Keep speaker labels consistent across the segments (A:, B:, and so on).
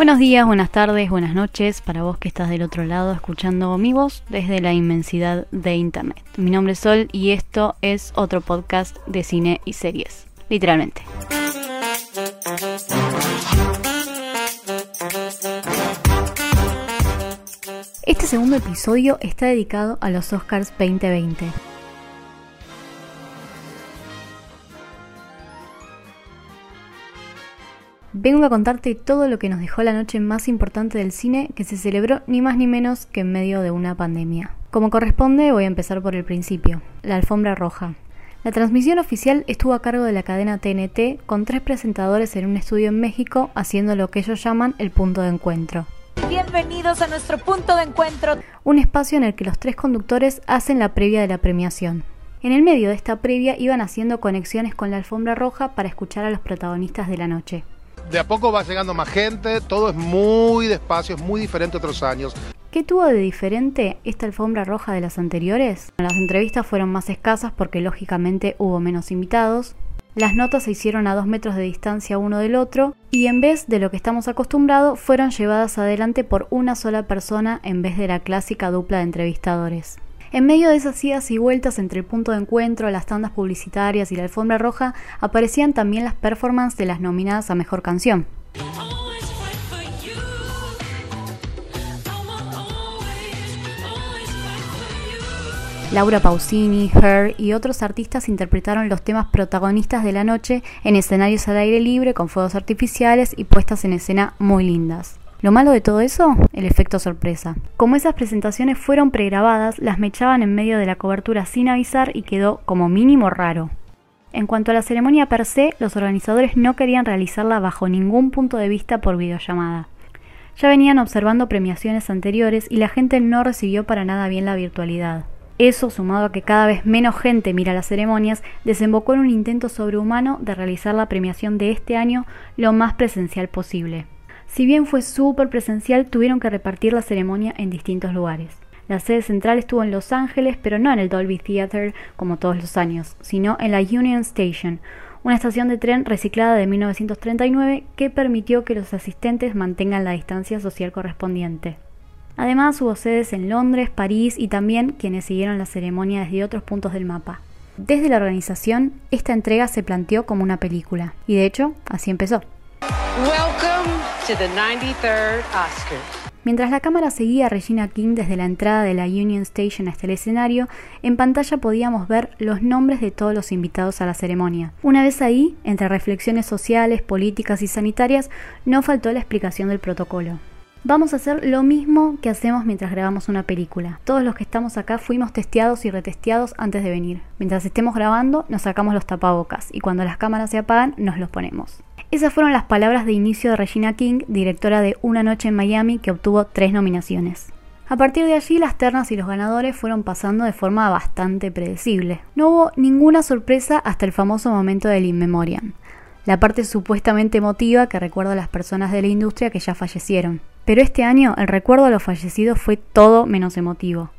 A: Buenos días, buenas tardes, buenas noches para vos que estás del otro lado escuchando mi voz desde la inmensidad de Internet. Mi nombre es Sol y esto es otro podcast de cine y series, literalmente. Este segundo episodio está dedicado a los Oscars 2020. Vengo a contarte todo lo que nos dejó la noche más importante del cine que se celebró ni más ni menos que en medio de una pandemia. Como corresponde, voy a empezar por el principio, la alfombra roja. La transmisión oficial estuvo a cargo de la cadena TNT con tres presentadores en un estudio en México haciendo lo que ellos llaman el punto de encuentro.
B: Bienvenidos a nuestro punto de encuentro.
A: Un espacio en el que los tres conductores hacen la previa de la premiación. En el medio de esta previa iban haciendo conexiones con la alfombra roja para escuchar a los protagonistas de la noche
C: de a poco va llegando más gente, todo es muy despacio, es muy diferente a otros años.
A: ¿Qué tuvo de diferente esta alfombra roja de las anteriores? Las entrevistas fueron más escasas porque lógicamente hubo menos invitados. Las notas se hicieron a dos metros de distancia uno del otro y en vez de lo que estamos acostumbrados fueron llevadas adelante por una sola persona en vez de la clásica dupla de entrevistadores. En medio de esas idas y vueltas entre el punto de encuentro, las tandas publicitarias y la alfombra roja, aparecían también las performances de las nominadas a Mejor Canción. Laura Pausini, Her y otros artistas interpretaron los temas protagonistas de la noche en escenarios al aire libre con fuegos artificiales y puestas en escena muy lindas. Lo malo de todo eso, el efecto sorpresa. Como esas presentaciones fueron pregrabadas, las mechaban en medio de la cobertura sin avisar y quedó como mínimo raro. En cuanto a la ceremonia per se, los organizadores no querían realizarla bajo ningún punto de vista por videollamada. Ya venían observando premiaciones anteriores y la gente no recibió para nada bien la virtualidad. Eso, sumado a que cada vez menos gente mira las ceremonias, desembocó en un intento sobrehumano de realizar la premiación de este año lo más presencial posible. Si bien fue súper presencial, tuvieron que repartir la ceremonia en distintos lugares. La sede central estuvo en Los Ángeles, pero no en el Dolby Theatre como todos los años, sino en la Union Station, una estación de tren reciclada de 1939 que permitió que los asistentes mantengan la distancia social correspondiente. Además hubo sedes en Londres, París y también quienes siguieron la ceremonia desde otros puntos del mapa. Desde la organización, esta entrega se planteó como una película, y de hecho, así empezó. Mientras la cámara seguía a Regina King desde la entrada de la Union Station hasta el escenario, en pantalla podíamos ver los nombres de todos los invitados a la ceremonia. Una vez ahí, entre reflexiones sociales, políticas y sanitarias, no faltó la explicación del protocolo. Vamos a hacer lo mismo que hacemos mientras grabamos una película. Todos los que estamos acá fuimos testeados y retesteados antes de venir. Mientras estemos grabando, nos sacamos los tapabocas y cuando las cámaras se apagan, nos los ponemos. Esas fueron las palabras de inicio de Regina King, directora de Una Noche en Miami, que obtuvo tres nominaciones. A partir de allí, las ternas y los ganadores fueron pasando de forma bastante predecible. No hubo ninguna sorpresa hasta el famoso momento del In Memoriam, la parte supuestamente emotiva que recuerda a las personas de la industria que ya fallecieron. Pero este año el recuerdo a los fallecidos fue todo menos emotivo.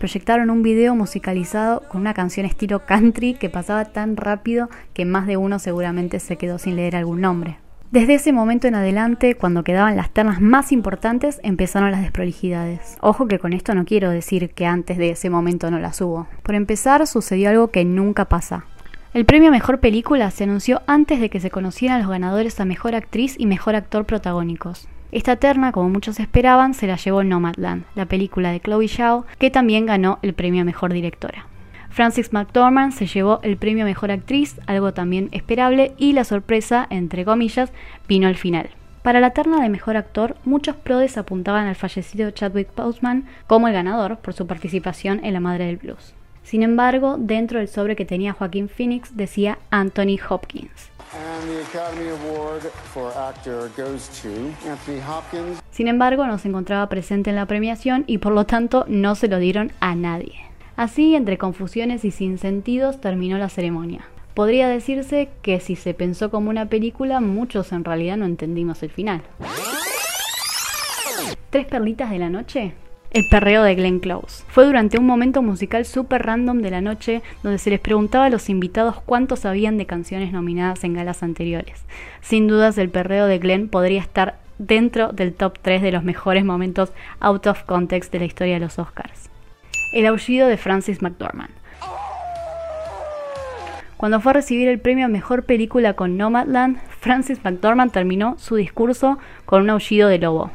A: Proyectaron un video musicalizado con una canción estilo country que pasaba tan rápido que más de uno seguramente se quedó sin leer algún nombre. Desde ese momento en adelante, cuando quedaban las ternas más importantes, empezaron las desprolijidades. Ojo que con esto no quiero decir que antes de ese momento no las hubo. Por empezar, sucedió algo que nunca pasa. El premio a Mejor Película se anunció antes de que se conocieran los ganadores a Mejor Actriz y Mejor Actor protagónicos. Esta terna, como muchos esperaban, se la llevó Nomadland, la película de Chloe Zhao, que también ganó el premio a Mejor Directora. Frances McDormand se llevó el premio a Mejor Actriz, algo también esperable, y la sorpresa, entre comillas, vino al final. Para la terna de Mejor Actor, muchos prodes apuntaban al fallecido Chadwick Boseman como el ganador por su participación en La Madre del Blues. Sin embargo, dentro del sobre que tenía Joaquín Phoenix decía Anthony Hopkins. Sin embargo, no se encontraba presente en la premiación y por lo tanto no se lo dieron a nadie. Así, entre confusiones y sin sentidos, terminó la ceremonia. Podría decirse que si se pensó como una película, muchos en realidad no entendimos el final. ¿Tres perlitas de la noche? El perreo de Glenn Close. Fue durante un momento musical super random de la noche donde se les preguntaba a los invitados cuántos sabían de canciones nominadas en galas anteriores. Sin dudas el perreo de Glenn podría estar dentro del top 3 de los mejores momentos out of context de la historia de los Oscars. El aullido de Francis McDormand. Cuando fue a recibir el premio a Mejor Película con Nomadland, Francis McDormand terminó su discurso con un aullido de lobo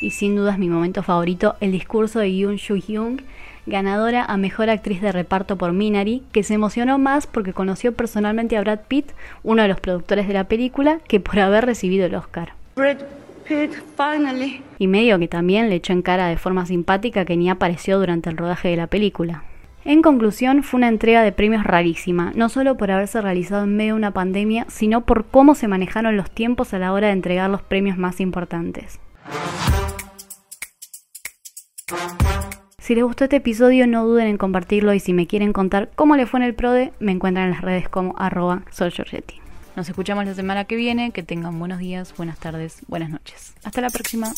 A: y sin dudas mi momento favorito, el discurso de Yoon Soo Hyung, ganadora a Mejor Actriz de Reparto por Minari, que se emocionó más porque conoció personalmente a Brad Pitt, uno de los productores de la película, que por haber recibido el Oscar. Brad Pitt, finally. Y medio que también le echó en cara de forma simpática que ni apareció durante el rodaje de la película. En conclusión, fue una entrega de premios rarísima, no solo por haberse realizado en medio de una pandemia, sino por cómo se manejaron los tiempos a la hora de entregar los premios más importantes. Si les gustó este episodio no duden en compartirlo y si me quieren contar cómo le fue en el PRODE, me encuentran en las redes como arroba Nos escuchamos la semana que viene, que tengan buenos días, buenas tardes, buenas noches. Hasta la próxima.